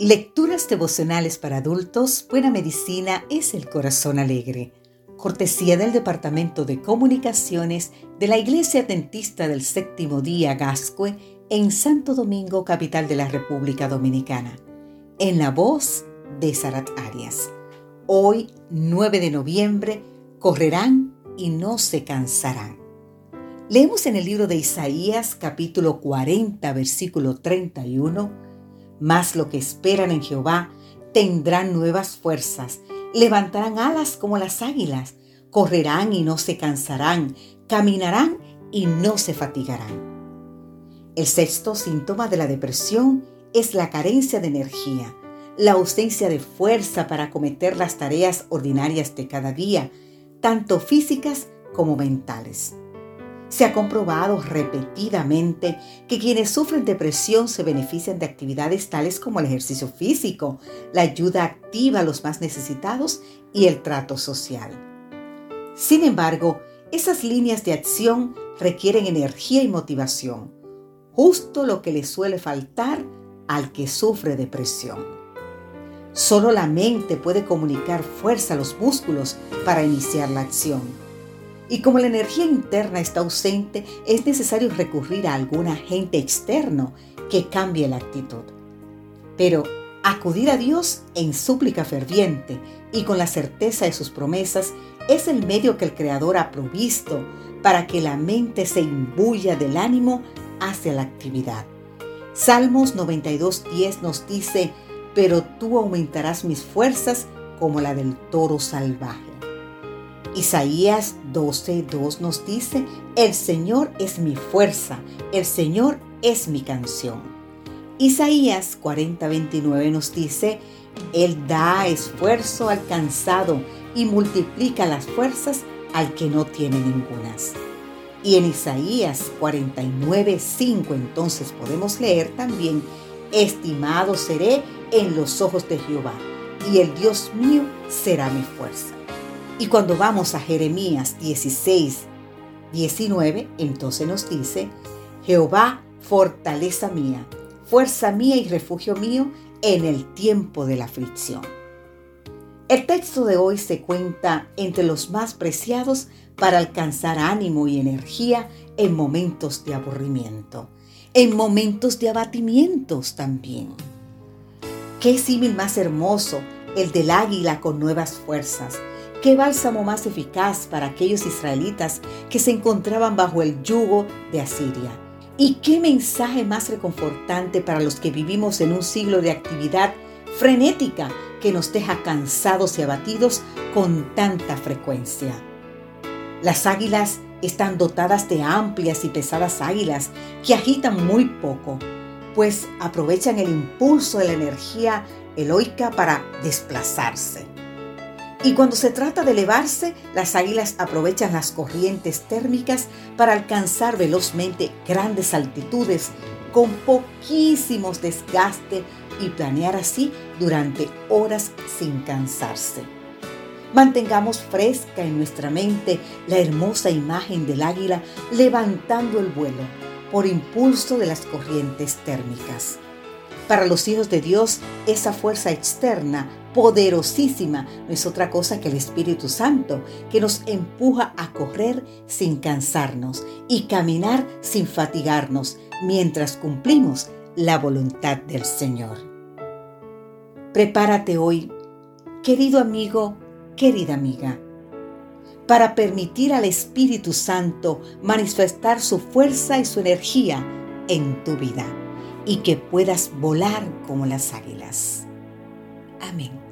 Lecturas devocionales para adultos, Buena Medicina es el Corazón Alegre. Cortesía del Departamento de Comunicaciones de la Iglesia Adventista del Séptimo Día Gascue en Santo Domingo, capital de la República Dominicana. En la voz de Sarat Arias. Hoy, 9 de noviembre, correrán y no se cansarán. Leemos en el libro de Isaías capítulo 40 versículo 31 mas lo que esperan en Jehová tendrán nuevas fuerzas, levantarán alas como las águilas, correrán y no se cansarán, caminarán y no se fatigarán. El sexto síntoma de la depresión es la carencia de energía, la ausencia de fuerza para acometer las tareas ordinarias de cada día, tanto físicas como mentales. Se ha comprobado repetidamente que quienes sufren depresión se benefician de actividades tales como el ejercicio físico, la ayuda activa a los más necesitados y el trato social. Sin embargo, esas líneas de acción requieren energía y motivación, justo lo que le suele faltar al que sufre depresión. Solo la mente puede comunicar fuerza a los músculos para iniciar la acción y como la energía interna está ausente, es necesario recurrir a algún agente externo que cambie la actitud. Pero acudir a Dios en súplica ferviente y con la certeza de sus promesas es el medio que el Creador ha provisto para que la mente se imbuya del ánimo hacia la actividad. Salmos 92.10 nos dice, pero tú aumentarás mis fuerzas como la del toro salvaje. Isaías 12:2 nos dice, el Señor es mi fuerza, el Señor es mi canción. Isaías 40:29 nos dice, Él da esfuerzo al cansado y multiplica las fuerzas al que no tiene ningunas. Y en Isaías 49:5 entonces podemos leer también, estimado seré en los ojos de Jehová, y el Dios mío será mi fuerza. Y cuando vamos a Jeremías 16, 19, entonces nos dice, Jehová, fortaleza mía, fuerza mía y refugio mío en el tiempo de la aflicción. El texto de hoy se cuenta entre los más preciados para alcanzar ánimo y energía en momentos de aburrimiento, en momentos de abatimientos también. Qué símil más hermoso el del águila con nuevas fuerzas, ¿Qué bálsamo más eficaz para aquellos israelitas que se encontraban bajo el yugo de Asiria? ¿Y qué mensaje más reconfortante para los que vivimos en un siglo de actividad frenética que nos deja cansados y abatidos con tanta frecuencia? Las águilas están dotadas de amplias y pesadas águilas que agitan muy poco, pues aprovechan el impulso de la energía eloica para desplazarse. Y cuando se trata de elevarse, las águilas aprovechan las corrientes térmicas para alcanzar velozmente grandes altitudes con poquísimos desgaste y planear así durante horas sin cansarse. Mantengamos fresca en nuestra mente la hermosa imagen del águila levantando el vuelo por impulso de las corrientes térmicas. Para los hijos de Dios, esa fuerza externa, poderosísima, no es otra cosa que el Espíritu Santo, que nos empuja a correr sin cansarnos y caminar sin fatigarnos mientras cumplimos la voluntad del Señor. Prepárate hoy, querido amigo, querida amiga, para permitir al Espíritu Santo manifestar su fuerza y su energía en tu vida y que puedas volar como las águilas. Amén.